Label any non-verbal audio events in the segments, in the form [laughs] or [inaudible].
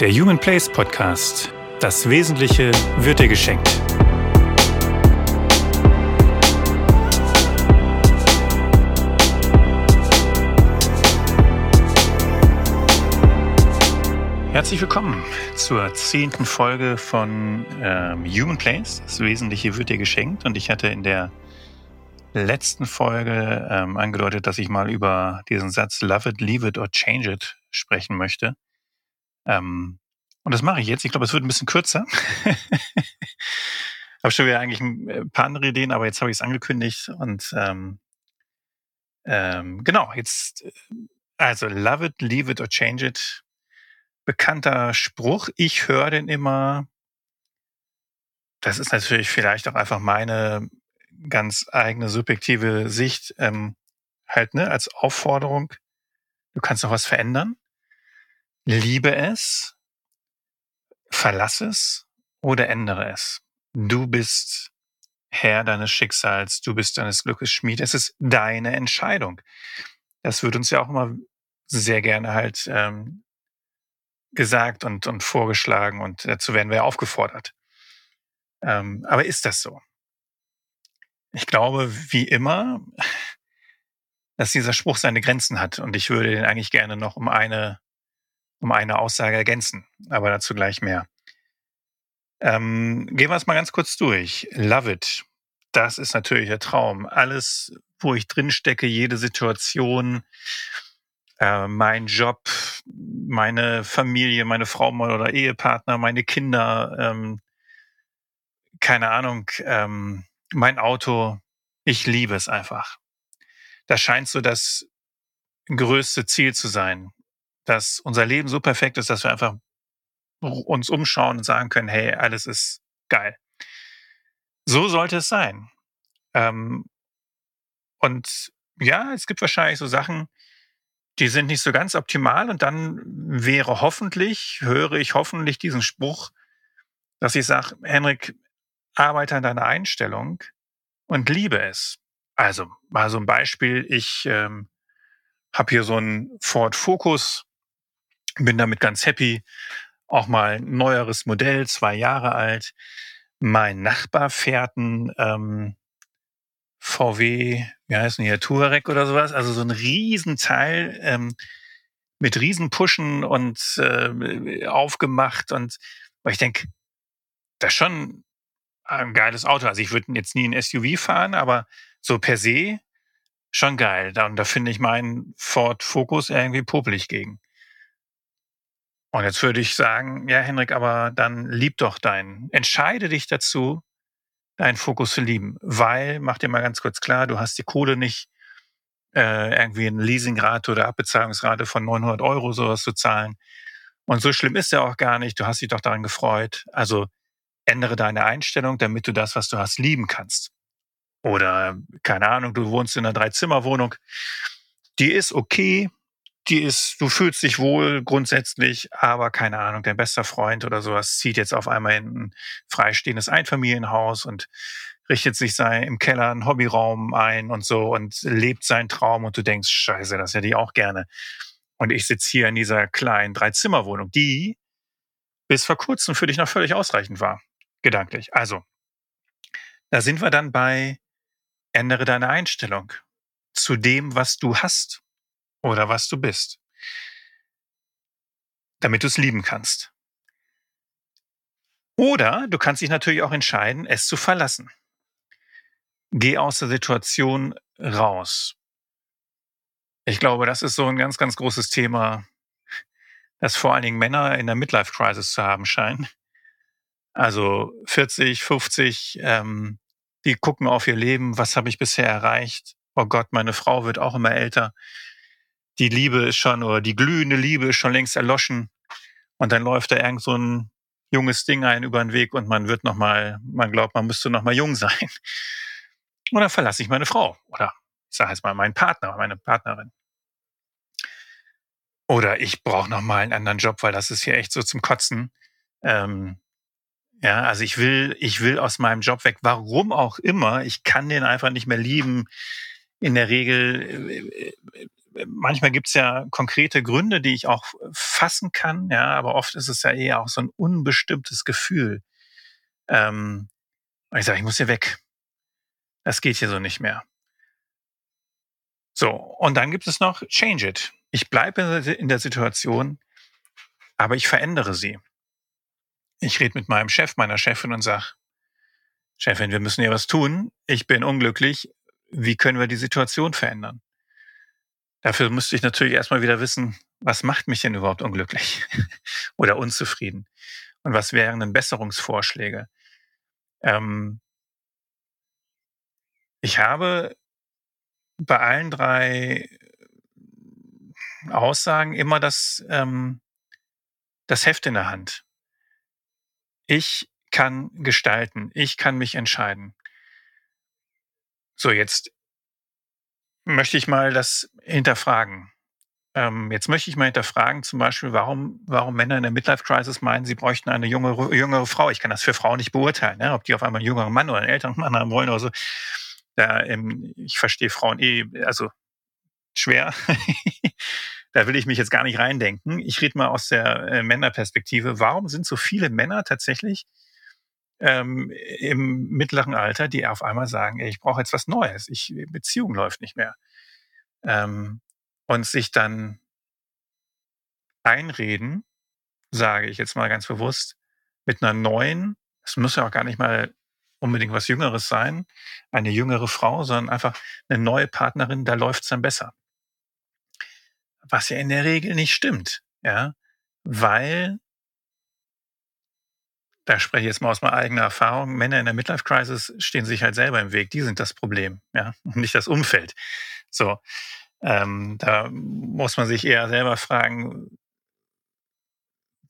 Der Human Place Podcast. Das Wesentliche wird dir geschenkt. Herzlich willkommen zur zehnten Folge von ähm, Human Place. Das Wesentliche wird dir geschenkt. Und ich hatte in der letzten Folge ähm, angedeutet, dass ich mal über diesen Satz Love it, leave it or change it sprechen möchte. Ähm, und das mache ich jetzt. Ich glaube, es wird ein bisschen kürzer. [laughs] habe schon wieder eigentlich ein äh, paar andere Ideen, aber jetzt habe ich es angekündigt und ähm, ähm, genau, jetzt äh, also love it, leave it or change it. Bekannter Spruch. Ich höre den immer. Das ist natürlich vielleicht auch einfach meine ganz eigene subjektive Sicht ähm, halt ne als Aufforderung. Du kannst noch was verändern liebe es, verlass es oder ändere es. Du bist Herr deines Schicksals, du bist deines Glückes Schmied. Es ist deine Entscheidung. Das wird uns ja auch immer sehr gerne halt ähm, gesagt und, und vorgeschlagen und dazu werden wir aufgefordert. Ähm, aber ist das so? Ich glaube, wie immer, dass dieser Spruch seine Grenzen hat und ich würde den eigentlich gerne noch um eine um eine Aussage ergänzen, aber dazu gleich mehr. Ähm, gehen wir es mal ganz kurz durch. Love it. Das ist natürlich der Traum. Alles, wo ich drin stecke, jede Situation, äh, mein Job, meine Familie, meine Frau oder Ehepartner, meine Kinder, ähm, keine Ahnung, ähm, mein Auto. Ich liebe es einfach. Das scheint so das größte Ziel zu sein dass unser Leben so perfekt ist, dass wir einfach uns umschauen und sagen können, hey, alles ist geil. So sollte es sein. Ähm, und ja, es gibt wahrscheinlich so Sachen, die sind nicht so ganz optimal und dann wäre hoffentlich, höre ich hoffentlich diesen Spruch, dass ich sage, Henrik, arbeite an deiner Einstellung und liebe es. Also mal so ein Beispiel, ich ähm, habe hier so einen Ford Focus bin damit ganz happy. Auch mal ein neueres Modell, zwei Jahre alt. Mein Nachbar fährt ein ähm, VW, wie heißt denn hier, Touareg oder sowas. Also so ein Riesenteil ähm, mit Riesenpuschen und äh, aufgemacht. Und weil ich denke, das ist schon ein geiles Auto. Also ich würde jetzt nie ein SUV fahren, aber so per se schon geil. Und da finde ich meinen Ford Focus irgendwie popelig gegen. Und jetzt würde ich sagen, ja, Henrik, aber dann lieb doch deinen. Entscheide dich dazu, deinen Fokus zu lieben. Weil, mach dir mal ganz kurz klar, du hast die Kohle nicht, äh, irgendwie eine Leasingrate oder Abbezahlungsrate von 900 Euro sowas zu zahlen. Und so schlimm ist ja auch gar nicht. Du hast dich doch daran gefreut. Also ändere deine Einstellung, damit du das, was du hast, lieben kannst. Oder, keine Ahnung, du wohnst in einer Dreizimmerwohnung. Die ist okay, die ist, du fühlst dich wohl grundsätzlich, aber keine Ahnung, dein bester Freund oder sowas zieht jetzt auf einmal in ein freistehendes Einfamilienhaus und richtet sich sein, im Keller einen Hobbyraum ein und so und lebt seinen Traum und du denkst, scheiße, das hätte ich auch gerne. Und ich sitze hier in dieser kleinen Dreizimmerwohnung, die bis vor kurzem für dich noch völlig ausreichend war, gedanklich. Also, da sind wir dann bei ändere deine Einstellung zu dem, was du hast oder was du bist, damit du es lieben kannst. Oder du kannst dich natürlich auch entscheiden, es zu verlassen. Geh aus der Situation raus. Ich glaube, das ist so ein ganz, ganz großes Thema, das vor allen Dingen Männer in der Midlife-Crisis zu haben scheinen. Also 40, 50, ähm, die gucken auf ihr Leben, was habe ich bisher erreicht? Oh Gott, meine Frau wird auch immer älter die Liebe ist schon oder die glühende Liebe ist schon längst erloschen und dann läuft da irgend so ein junges Ding ein über den Weg und man wird noch mal, man glaubt, man müsste noch mal jung sein. Und dann verlasse ich meine Frau oder ich sage jetzt mal meinen Partner, meine Partnerin. Oder ich brauche noch mal einen anderen Job, weil das ist hier echt so zum Kotzen. Ähm, ja, also ich will, ich will aus meinem Job weg. Warum auch immer. Ich kann den einfach nicht mehr lieben. In der Regel manchmal gibt's ja konkrete Gründe, die ich auch fassen kann, ja, aber oft ist es ja eher auch so ein unbestimmtes Gefühl. Ähm, ich sage, ich muss hier weg. Das geht hier so nicht mehr. So, und dann gibt es noch Change It. Ich bleibe in der Situation, aber ich verändere sie. Ich rede mit meinem Chef, meiner Chefin und sage, Chefin, wir müssen hier was tun. Ich bin unglücklich. Wie können wir die Situation verändern? Dafür müsste ich natürlich erstmal wieder wissen, was macht mich denn überhaupt unglücklich [laughs] oder unzufrieden? Und was wären denn Besserungsvorschläge? Ähm, ich habe bei allen drei Aussagen immer das, ähm, das Heft in der Hand. Ich kann gestalten, ich kann mich entscheiden. So, jetzt möchte ich mal das hinterfragen. Ähm, jetzt möchte ich mal hinterfragen, zum Beispiel, warum, warum Männer in der Midlife-Crisis meinen, sie bräuchten eine jüngere, jüngere Frau. Ich kann das für Frauen nicht beurteilen, ne? ob die auf einmal einen jüngeren Mann oder einen älteren Mann haben wollen oder so. Da, ähm, ich verstehe Frauen eh, also schwer. [laughs] da will ich mich jetzt gar nicht reindenken. Ich rede mal aus der äh, Männerperspektive. Warum sind so viele Männer tatsächlich ähm, im mittleren Alter, die auf einmal sagen, ey, ich brauche jetzt was Neues, ich, Beziehung läuft nicht mehr. Ähm, und sich dann einreden, sage ich jetzt mal ganz bewusst, mit einer neuen, es muss ja auch gar nicht mal unbedingt was Jüngeres sein, eine jüngere Frau, sondern einfach eine neue Partnerin, da läuft es dann besser. Was ja in der Regel nicht stimmt, ja, weil da spreche ich jetzt mal aus meiner eigenen Erfahrung, Männer in der Midlife Crisis stehen sich halt selber im Weg, die sind das Problem, ja, und nicht das Umfeld. So, ähm, da muss man sich eher selber fragen,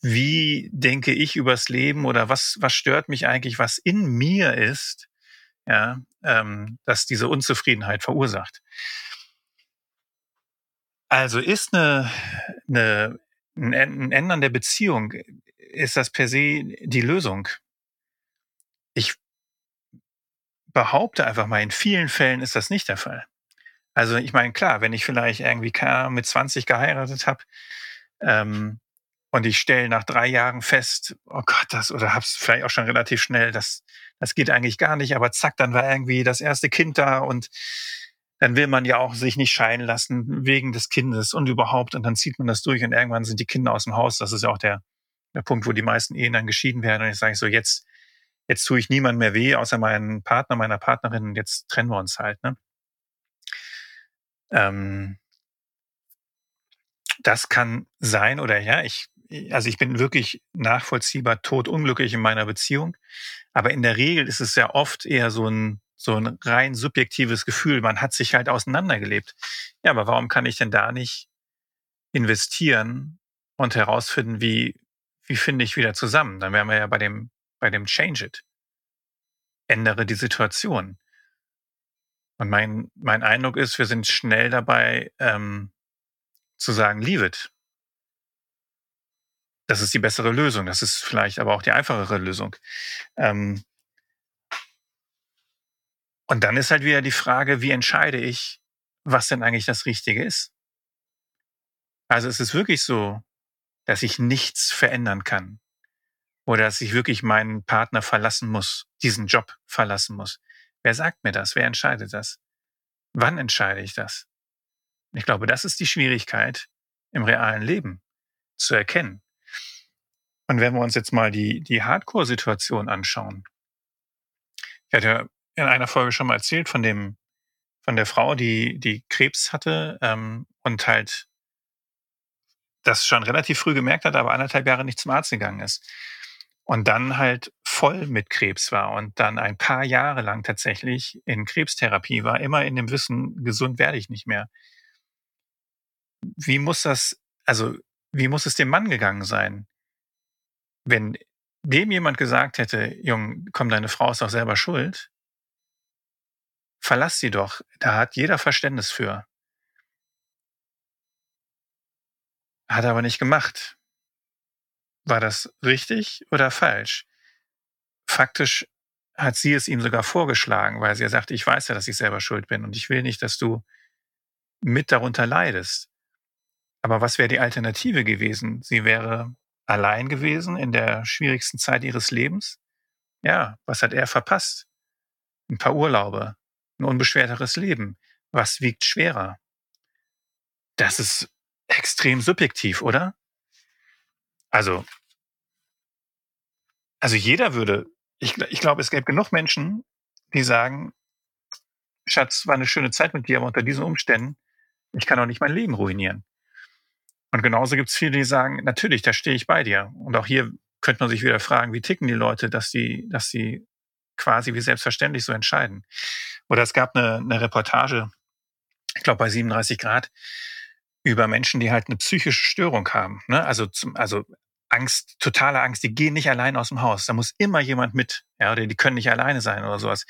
wie denke ich übers Leben oder was, was stört mich eigentlich, was in mir ist, ja, ähm, dass diese Unzufriedenheit verursacht. Also ist eine, eine, ein Ändern der Beziehung, ist das per se die Lösung? Ich behaupte einfach mal, in vielen Fällen ist das nicht der Fall. Also ich meine, klar, wenn ich vielleicht irgendwie mit 20 geheiratet habe ähm, und ich stelle nach drei Jahren fest, oh Gott, das oder hab's vielleicht auch schon relativ schnell, das, das geht eigentlich gar nicht, aber zack, dann war irgendwie das erste Kind da und dann will man ja auch sich nicht scheiden lassen wegen des Kindes und überhaupt und dann zieht man das durch und irgendwann sind die Kinder aus dem Haus. Das ist ja auch der, der Punkt, wo die meisten Ehen dann geschieden werden. Und ich sage so, jetzt, jetzt tue ich niemand mehr weh, außer meinen Partner, meiner Partnerin. Jetzt trennen wir uns halt. Ne? Ähm, das kann sein oder ja, ich, also ich bin wirklich nachvollziehbar totunglücklich in meiner Beziehung. Aber in der Regel ist es ja oft eher so ein, so ein rein subjektives Gefühl. Man hat sich halt auseinandergelebt. Ja, aber warum kann ich denn da nicht investieren und herausfinden, wie, wie finde ich wieder zusammen? Dann wären wir ja bei dem, bei dem Change It. Ändere die Situation. Und mein, mein Eindruck ist, wir sind schnell dabei, ähm, zu sagen, leave it. Das ist die bessere Lösung. Das ist vielleicht aber auch die einfachere Lösung. Ähm, und dann ist halt wieder die Frage, wie entscheide ich, was denn eigentlich das Richtige ist? Also es ist wirklich so, dass ich nichts verändern kann oder dass ich wirklich meinen Partner verlassen muss, diesen Job verlassen muss. Wer sagt mir das? Wer entscheidet das? Wann entscheide ich das? Ich glaube, das ist die Schwierigkeit im realen Leben zu erkennen. Und wenn wir uns jetzt mal die, die Hardcore-Situation anschauen. Ich hatte in einer Folge schon mal erzählt von dem, von der Frau, die, die Krebs hatte ähm, und halt das schon relativ früh gemerkt hat, aber anderthalb Jahre nicht zum Arzt gegangen ist. Und dann halt voll mit Krebs war und dann ein paar Jahre lang tatsächlich in Krebstherapie war, immer in dem Wissen, gesund werde ich nicht mehr. Wie muss das, also wie muss es dem Mann gegangen sein, wenn dem jemand gesagt hätte, Jung, komm, deine Frau ist doch selber schuld, verlass sie doch, da hat jeder Verständnis für. Hat er aber nicht gemacht. War das richtig oder falsch? Faktisch hat sie es ihm sogar vorgeschlagen, weil sie ja sagte, ich weiß ja, dass ich selber schuld bin und ich will nicht, dass du mit darunter leidest. Aber was wäre die Alternative gewesen? Sie wäre allein gewesen in der schwierigsten Zeit ihres Lebens. Ja, was hat er verpasst? Ein paar Urlaube, ein unbeschwerteres Leben. Was wiegt schwerer? Das ist extrem subjektiv, oder? Also, also jeder würde, ich, ich glaube, es gäbe genug Menschen, die sagen, Schatz, war eine schöne Zeit mit dir, aber unter diesen Umständen, ich kann auch nicht mein Leben ruinieren. Und genauso gibt es viele, die sagen, natürlich, da stehe ich bei dir. Und auch hier könnte man sich wieder fragen, wie ticken die Leute, dass die, dass sie quasi wie selbstverständlich so entscheiden. Oder es gab eine, eine Reportage, ich glaube bei 37 Grad, über Menschen, die halt eine psychische Störung haben. Ne? Also, zum, also Angst, totale Angst, die gehen nicht allein aus dem Haus. Da muss immer jemand mit, ja, oder die können nicht alleine sein oder sowas.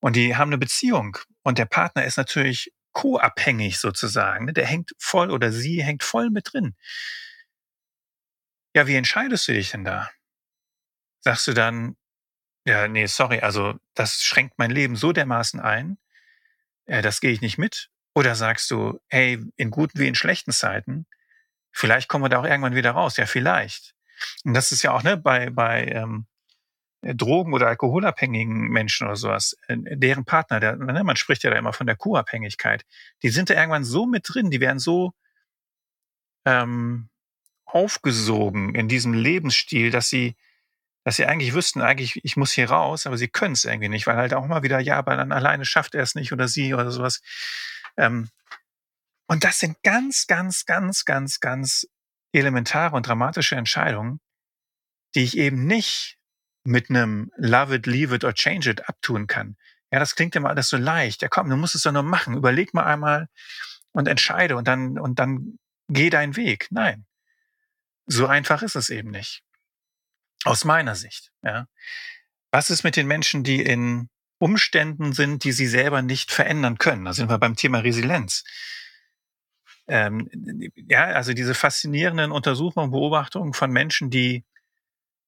Und die haben eine Beziehung und der Partner ist natürlich co-abhängig sozusagen. Ne? Der hängt voll oder sie hängt voll mit drin. Ja, wie entscheidest du dich denn da? Sagst du dann, ja, nee, sorry, also das schränkt mein Leben so dermaßen ein, äh, das gehe ich nicht mit. Oder sagst du, hey, in guten wie in schlechten Zeiten, vielleicht kommen wir da auch irgendwann wieder raus. Ja, vielleicht. Und das ist ja auch ne, bei, bei ähm, Drogen- oder alkoholabhängigen Menschen oder sowas, äh, deren Partner, der, ne, man spricht ja da immer von der Co-Abhängigkeit, die sind da irgendwann so mit drin, die werden so ähm, aufgesogen in diesem Lebensstil, dass sie, dass sie eigentlich wüssten, eigentlich, ich muss hier raus, aber sie können es irgendwie nicht, weil halt auch mal wieder, ja, aber dann alleine schafft er es nicht oder sie oder sowas. Ähm, und das sind ganz, ganz, ganz, ganz, ganz elementare und dramatische Entscheidungen, die ich eben nicht mit einem Love it, leave it or change it abtun kann. Ja, das klingt immer alles so leicht. Ja, komm, du musst es doch nur machen. Überleg mal einmal und entscheide und dann, und dann geh deinen Weg. Nein. So einfach ist es eben nicht. Aus meiner Sicht, ja. Was ist mit den Menschen, die in Umständen sind, die sie selber nicht verändern können? Da sind wir beim Thema Resilienz. Ähm, ja, also diese faszinierenden Untersuchungen, Beobachtungen von Menschen, die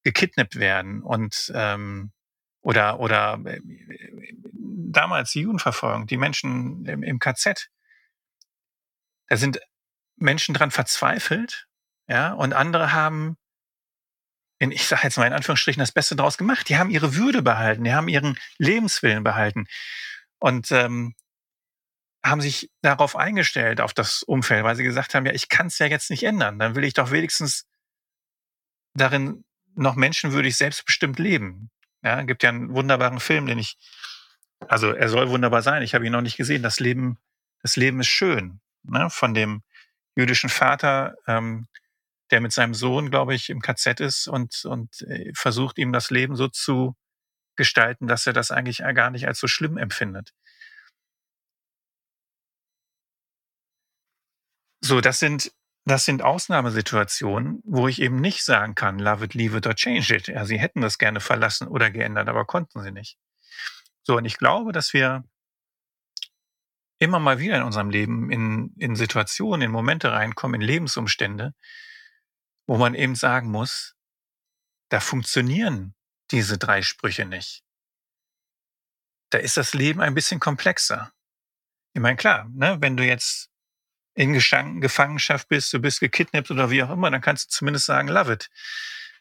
gekidnappt werden und ähm, oder oder äh, damals die Judenverfolgung, die Menschen im, im KZ, da sind Menschen dran verzweifelt, ja, und andere haben in, ich sage jetzt mal in Anführungsstrichen, das Beste draus gemacht. Die haben ihre Würde behalten, die haben ihren Lebenswillen behalten und ähm, haben sich darauf eingestellt, auf das Umfeld, weil sie gesagt haben, ja, ich kann es ja jetzt nicht ändern. Dann will ich doch wenigstens darin noch menschenwürdig selbstbestimmt leben. Ja, gibt ja einen wunderbaren Film, den ich, also er soll wunderbar sein, ich habe ihn noch nicht gesehen. Das Leben, das Leben ist schön, ne? von dem jüdischen Vater, ähm, der mit seinem Sohn, glaube ich, im KZ ist und, und äh, versucht ihm das Leben so zu gestalten, dass er das eigentlich gar nicht als so schlimm empfindet. So, das sind das sind Ausnahmesituationen, wo ich eben nicht sagen kann, love it, leave it or change it. Ja, sie hätten das gerne verlassen oder geändert, aber konnten sie nicht. So, und ich glaube, dass wir immer mal wieder in unserem Leben in, in Situationen, in Momente reinkommen, in Lebensumstände, wo man eben sagen muss, da funktionieren diese drei Sprüche nicht. Da ist das Leben ein bisschen komplexer. Ich meine, klar, ne, wenn du jetzt in Gefangenschaft bist, du bist gekidnappt oder wie auch immer, dann kannst du zumindest sagen, love it.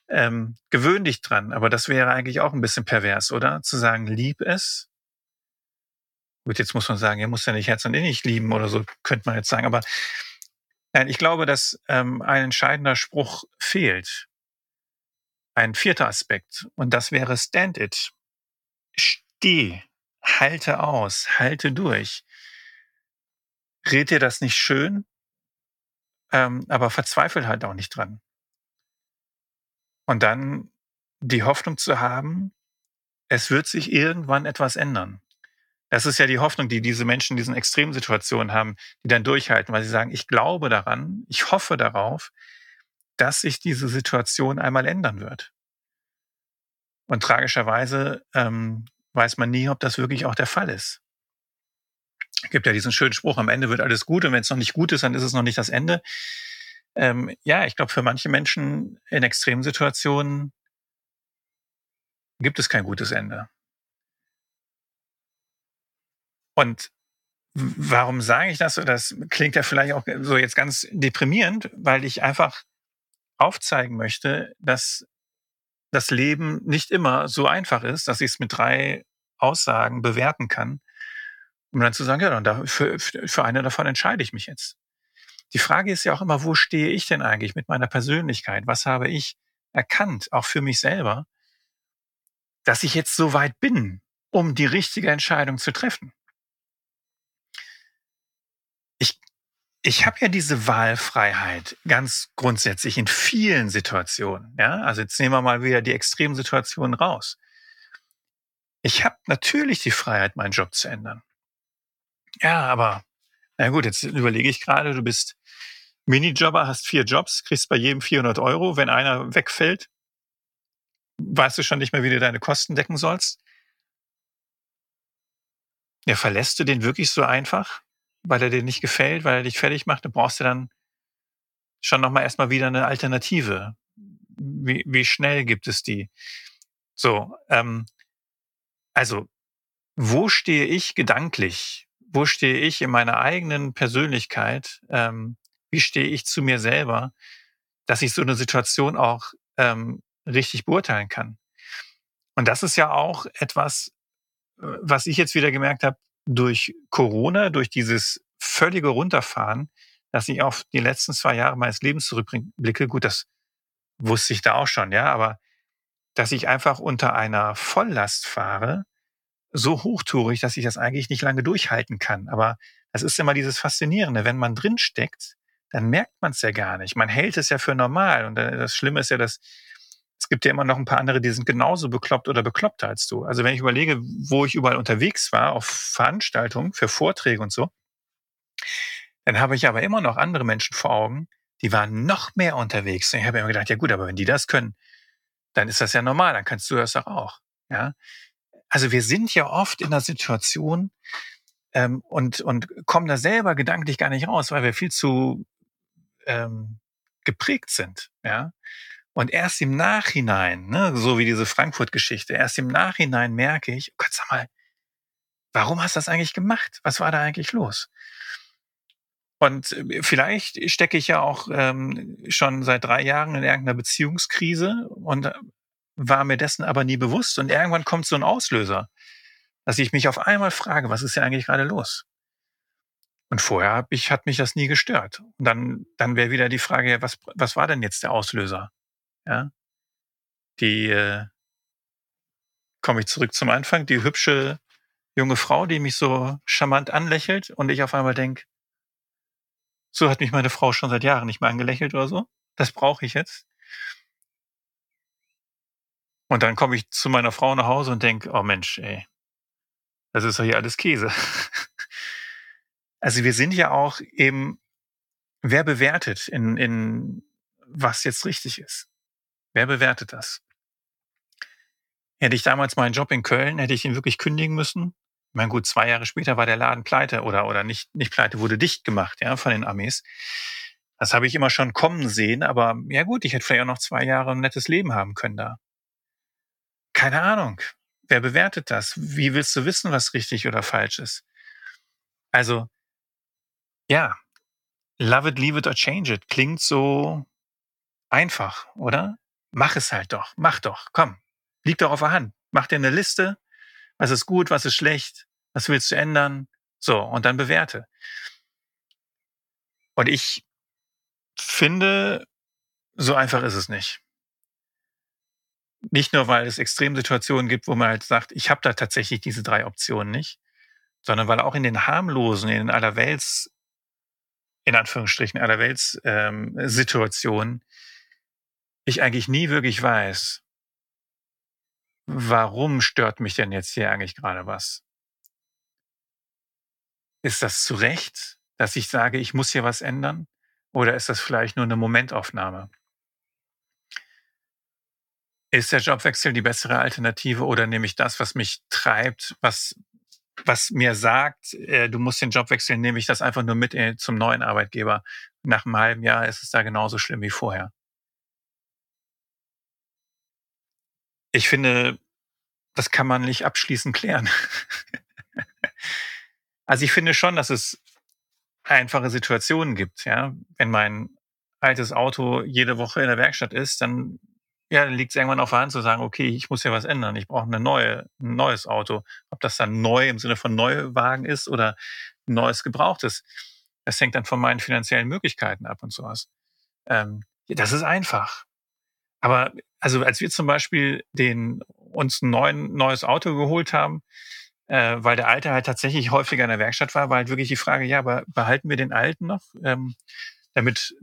Ähm, gewöhn dich dran. Aber das wäre eigentlich auch ein bisschen pervers, oder? Zu sagen, lieb es. Gut, jetzt muss man sagen, ihr muss ja nicht Herz und Innig lieben oder so, könnte man jetzt sagen. Aber nein, ich glaube, dass ähm, ein entscheidender Spruch fehlt. Ein vierter Aspekt. Und das wäre stand it. Steh. Halte aus. Halte durch red dir das nicht schön, ähm, aber verzweifel halt auch nicht dran. Und dann die Hoffnung zu haben, es wird sich irgendwann etwas ändern. Das ist ja die Hoffnung, die diese Menschen in diesen Extremsituationen haben, die dann durchhalten, weil sie sagen, ich glaube daran, ich hoffe darauf, dass sich diese Situation einmal ändern wird. Und tragischerweise ähm, weiß man nie, ob das wirklich auch der Fall ist gibt ja diesen schönen Spruch, am Ende wird alles gut und wenn es noch nicht gut ist, dann ist es noch nicht das Ende. Ähm, ja, ich glaube, für manche Menschen in extremen Situationen gibt es kein gutes Ende. Und warum sage ich das? Das klingt ja vielleicht auch so jetzt ganz deprimierend, weil ich einfach aufzeigen möchte, dass das Leben nicht immer so einfach ist, dass ich es mit drei Aussagen bewerten kann, um dann zu sagen, ja, dann für, für eine davon entscheide ich mich jetzt. Die Frage ist ja auch immer, wo stehe ich denn eigentlich mit meiner Persönlichkeit? Was habe ich erkannt, auch für mich selber, dass ich jetzt so weit bin, um die richtige Entscheidung zu treffen? Ich habe ja diese Wahlfreiheit ganz grundsätzlich in vielen Situationen. Ja? Also jetzt nehmen wir mal wieder die Extremsituationen raus. Ich habe natürlich die Freiheit, meinen Job zu ändern. Ja, aber na gut, jetzt überlege ich gerade, du bist Minijobber, hast vier Jobs, kriegst bei jedem 400 Euro. Wenn einer wegfällt, weißt du schon nicht mehr, wie du deine Kosten decken sollst. Ja, verlässt du den wirklich so einfach, weil er dir nicht gefällt, weil er dich fertig macht? Dann brauchst du dann schon nochmal erstmal wieder eine Alternative. Wie, wie schnell gibt es die? So, ähm, also, wo stehe ich gedanklich? Wo stehe ich in meiner eigenen Persönlichkeit? Ähm, wie stehe ich zu mir selber, dass ich so eine Situation auch ähm, richtig beurteilen kann. Und das ist ja auch etwas, äh, was ich jetzt wieder gemerkt habe durch Corona, durch dieses völlige Runterfahren, dass ich auf die letzten zwei Jahre meines Lebens zurückblicke. Gut, das wusste ich da auch schon, ja, aber dass ich einfach unter einer Volllast fahre, so hochtourig, dass ich das eigentlich nicht lange durchhalten kann. Aber das ist immer dieses Faszinierende. Wenn man drin steckt, dann merkt man es ja gar nicht. Man hält es ja für normal. Und äh, das Schlimme ist ja, dass es gibt ja immer noch ein paar andere, die sind genauso bekloppt oder bekloppter als du. Also wenn ich überlege, wo ich überall unterwegs war, auf Veranstaltungen, für Vorträge und so, dann habe ich aber immer noch andere Menschen vor Augen, die waren noch mehr unterwegs. Und ich habe immer gedacht, ja gut, aber wenn die das können, dann ist das ja normal, dann kannst du das doch auch. Ja? Also wir sind ja oft in einer Situation ähm, und, und kommen da selber gedanklich gar nicht raus, weil wir viel zu ähm, geprägt sind. Ja? Und erst im Nachhinein, ne, so wie diese Frankfurt-Geschichte, erst im Nachhinein merke ich, oh Gott, sag mal, warum hast du das eigentlich gemacht? Was war da eigentlich los? Und äh, vielleicht stecke ich ja auch ähm, schon seit drei Jahren in irgendeiner Beziehungskrise und äh, war mir dessen aber nie bewusst. Und irgendwann kommt so ein Auslöser, dass ich mich auf einmal frage, was ist ja eigentlich gerade los? Und vorher hab ich, hat mich das nie gestört. Und dann, dann wäre wieder die Frage, was, was war denn jetzt der Auslöser? Ja, die äh, komme ich zurück zum Anfang, die hübsche junge Frau, die mich so charmant anlächelt und ich auf einmal denk, so hat mich meine Frau schon seit Jahren nicht mehr angelächelt oder so. Das brauche ich jetzt. Und dann komme ich zu meiner Frau nach Hause und denk, oh Mensch, ey, das ist doch hier alles Käse. [laughs] Also wir sind ja auch eben, wer bewertet in, in was jetzt richtig ist? Wer bewertet das? Hätte ich damals meinen Job in Köln, hätte ich ihn wirklich kündigen müssen. Ich meine, gut, zwei Jahre später war der Laden pleite oder, oder nicht, nicht pleite, wurde dicht gemacht, ja, von den Amis. Das habe ich immer schon kommen sehen, aber ja gut, ich hätte vielleicht auch noch zwei Jahre ein nettes Leben haben können da. Keine Ahnung. Wer bewertet das? Wie willst du wissen, was richtig oder falsch ist? Also, ja, love it, leave it or change it klingt so einfach, oder? Mach es halt doch, mach doch, komm, liegt doch auf der Hand. Mach dir eine Liste, was ist gut, was ist schlecht, was willst du ändern, so, und dann bewerte. Und ich finde, so einfach ist es nicht. Nicht nur, weil es Extremsituationen gibt, wo man halt sagt, ich habe da tatsächlich diese drei Optionen nicht, sondern weil auch in den harmlosen, in den allerwelts in Anführungsstrichen Allerwelts-Situation, ähm, ich eigentlich nie wirklich weiß, warum stört mich denn jetzt hier eigentlich gerade was? Ist das zu Recht, dass ich sage, ich muss hier was ändern? Oder ist das vielleicht nur eine Momentaufnahme? Ist der Jobwechsel die bessere Alternative oder nehme ich das, was mich treibt, was was mir sagt, äh, du musst den Job wechseln, nehme ich das einfach nur mit äh, zum neuen Arbeitgeber. Nach einem halben Jahr ist es da genauso schlimm wie vorher. Ich finde, das kann man nicht abschließend klären. [laughs] Also ich finde schon, dass es einfache Situationen gibt, ja. Wenn mein altes Auto jede Woche in der Werkstatt ist, dann ja, liegt es irgendwann auf der Hand zu sagen, okay, ich muss ja was ändern. Ich brauche eine neue, ein neues Auto. Ob das dann neu im Sinne von Neuwagen ist oder neues Gebrauchtes. Das hängt dann von meinen finanziellen Möglichkeiten ab und sowas. Ähm, das ist einfach. Aber also als wir zum Beispiel den, uns ein neuen, neues Auto geholt haben, äh, weil der alte halt tatsächlich häufiger in der Werkstatt war, war halt wirklich die Frage, ja, aber behalten wir den alten noch, ähm, damit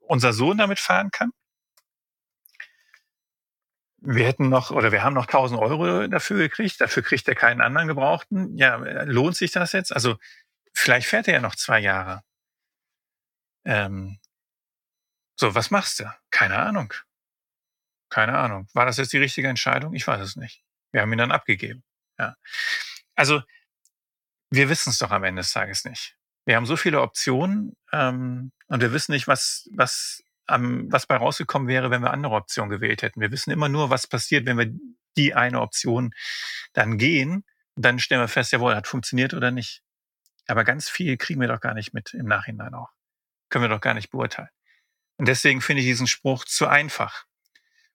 unser Sohn damit fahren kann? Wir hätten noch, oder wir haben noch 1000 Euro dafür gekriegt, dafür kriegt er keinen anderen Gebrauchten. Ja, lohnt sich das jetzt? Also vielleicht fährt er ja noch zwei Jahre. Ähm, so, was machst du? Keine Ahnung. Keine Ahnung. War das jetzt die richtige Entscheidung? Ich weiß es nicht. Wir haben ihn dann abgegeben. Ja. Also, wir wissen es doch am Ende des Tages nicht. Wir haben so viele Optionen ähm, und wir wissen nicht, was, was, am, was bei rausgekommen wäre, wenn wir andere Optionen gewählt hätten. Wir wissen immer nur, was passiert, wenn wir die eine Option dann gehen. Dann stellen wir fest, jawohl, hat funktioniert oder nicht. Aber ganz viel kriegen wir doch gar nicht mit im Nachhinein auch. Können wir doch gar nicht beurteilen. Und deswegen finde ich diesen Spruch zu einfach.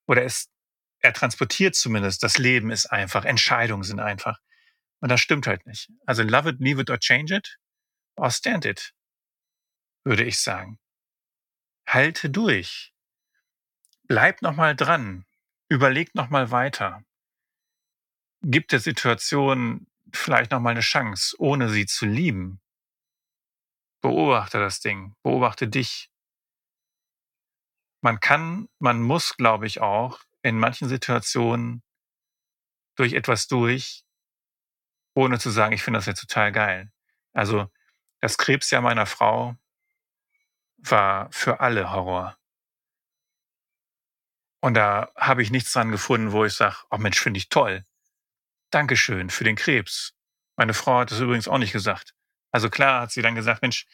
Oder es, er transportiert zumindest, das Leben ist einfach, Entscheidungen sind einfach. Und das stimmt halt nicht. Also love it, leave it or change it or stand it, würde ich sagen. Halte durch. Bleib nochmal dran. Überleg nochmal weiter. Gib der Situation vielleicht nochmal eine Chance, ohne sie zu lieben. Beobachte das Ding. Beobachte dich. Man kann, man muss, glaube ich, auch in manchen Situationen durch etwas durch, ohne zu sagen, ich finde das jetzt total geil. Also das Krebsjahr meiner Frau war für alle Horror. Und da habe ich nichts dran gefunden, wo ich sage, oh Mensch, finde ich toll. Dankeschön für den Krebs. Meine Frau hat das übrigens auch nicht gesagt. Also klar hat sie dann gesagt, Mensch,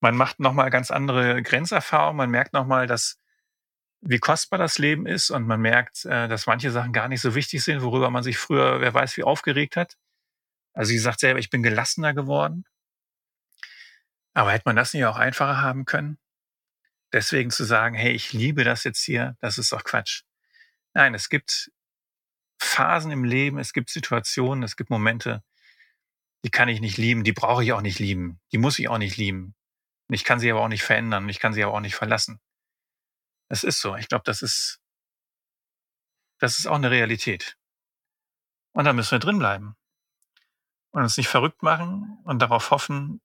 man macht nochmal ganz andere Grenzerfahrungen, man merkt nochmal, dass wie kostbar das Leben ist und man merkt, äh, dass manche Sachen gar nicht so wichtig sind, worüber man sich früher, wer weiß, wie aufgeregt hat. Also sie sagt selber, ich bin gelassener geworden. Aber hätte man das nicht auch einfacher haben können? Deswegen zu sagen, hey, ich liebe das jetzt hier, das ist doch Quatsch. Nein, es gibt Phasen im Leben, es gibt Situationen, es gibt Momente, die kann ich nicht lieben, die brauche ich auch nicht lieben, die muss ich auch nicht lieben. Ich kann sie aber auch nicht verändern, ich kann sie aber auch nicht verlassen. Es ist so. Ich glaube, das ist, das ist auch eine Realität. Und da müssen wir drin bleiben. Und uns nicht verrückt machen und darauf hoffen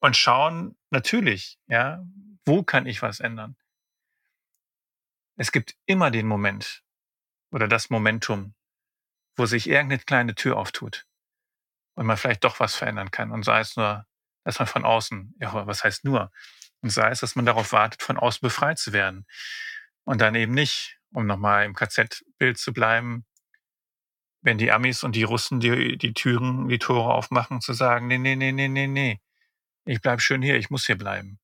und schauen, natürlich, ja, wo kann ich was ändern? Es gibt immer den Moment oder das Momentum, wo sich irgendeine kleine Tür auftut und man vielleicht doch was verändern kann. Und sei es nur, dass man von außen, ja, was heißt nur? Und sei es, dass man darauf wartet, von außen befreit zu werden. Und dann eben nicht, um nochmal im KZ-Bild zu bleiben, wenn die Amis und die Russen die, die Türen, die Tore aufmachen, zu sagen, nee, nee, nee, nee, nee, nee, ich bleib schön hier, ich muss hier bleiben.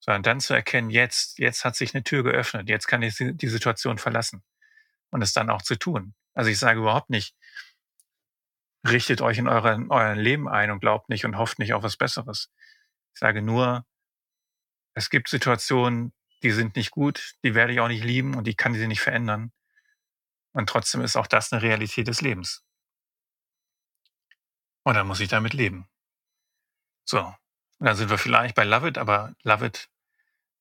Sondern dann zu erkennen, jetzt, jetzt hat sich eine Tür geöffnet, jetzt kann ich die Situation verlassen. Und es dann auch zu tun. Also ich sage überhaupt nicht, richtet euch in euren, euren Leben ein und glaubt nicht und hofft nicht auf was Besseres. Ich sage nur, es gibt Situationen, die sind nicht gut, die werde ich auch nicht lieben und die kann sie nicht verändern. Und trotzdem ist auch das eine Realität des Lebens. Und dann muss ich damit leben. So. Und dann sind wir vielleicht bei Love It, aber Love It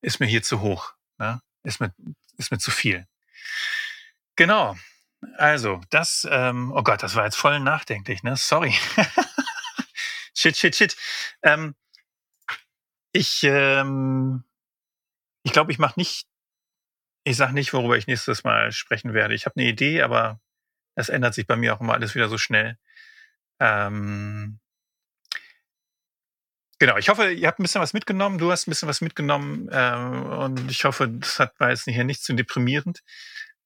ist mir hier zu hoch. Ne? Ist, mir, ist mir zu viel. Genau. Also, das, ähm, oh Gott, das war jetzt voll nachdenklich, ne? Sorry. [laughs] shit, shit, shit. Ähm, ich ähm, ich glaube, ich mache nicht ich sage nicht, worüber ich nächstes Mal sprechen werde. Ich habe eine Idee, aber es ändert sich bei mir auch immer alles wieder so schnell. Ähm, genau, ich hoffe, ihr habt ein bisschen was mitgenommen. Du hast ein bisschen was mitgenommen ähm, und ich hoffe, das hat, war jetzt hier nicht zu deprimierend.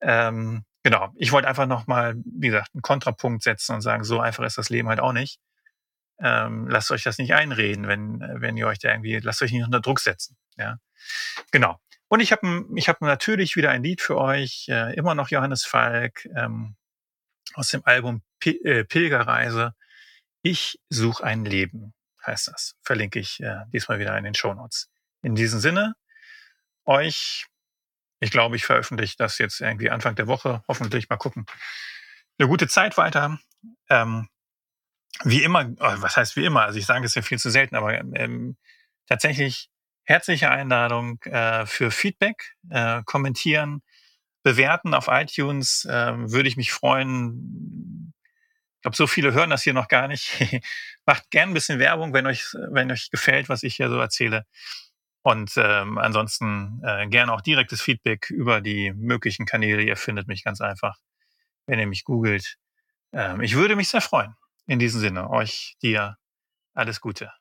Ähm, genau, ich wollte einfach nochmal, wie gesagt, einen Kontrapunkt setzen und sagen, so einfach ist das Leben halt auch nicht ähm, lasst euch das nicht einreden, wenn, wenn ihr euch da irgendwie, lasst euch nicht unter Druck setzen. Ja, genau. Und ich habe ich hab natürlich wieder ein Lied für euch, äh, immer noch Johannes Falk ähm, aus dem Album P äh, Pilgerreise. Ich suche ein Leben, heißt das. Verlinke ich äh, diesmal wieder in den Show Notes. In diesem Sinne, euch, ich glaube, ich veröffentliche das jetzt irgendwie Anfang der Woche, hoffentlich mal gucken. Eine gute Zeit weiter. Ähm, wie immer, oh, was heißt wie immer? Also ich sage es ja viel zu selten, aber ähm, tatsächlich herzliche Einladung äh, für Feedback, äh, kommentieren, bewerten auf iTunes. Äh, würde ich mich freuen. Ich glaube, so viele hören das hier noch gar nicht. [laughs] Macht gern ein bisschen Werbung, wenn euch, wenn euch gefällt, was ich hier so erzähle. Und ähm, ansonsten äh, gerne auch direktes Feedback über die möglichen Kanäle. Ihr findet mich ganz einfach, wenn ihr mich googelt. Ähm, ich würde mich sehr freuen. In diesem Sinne, euch, dir, alles Gute.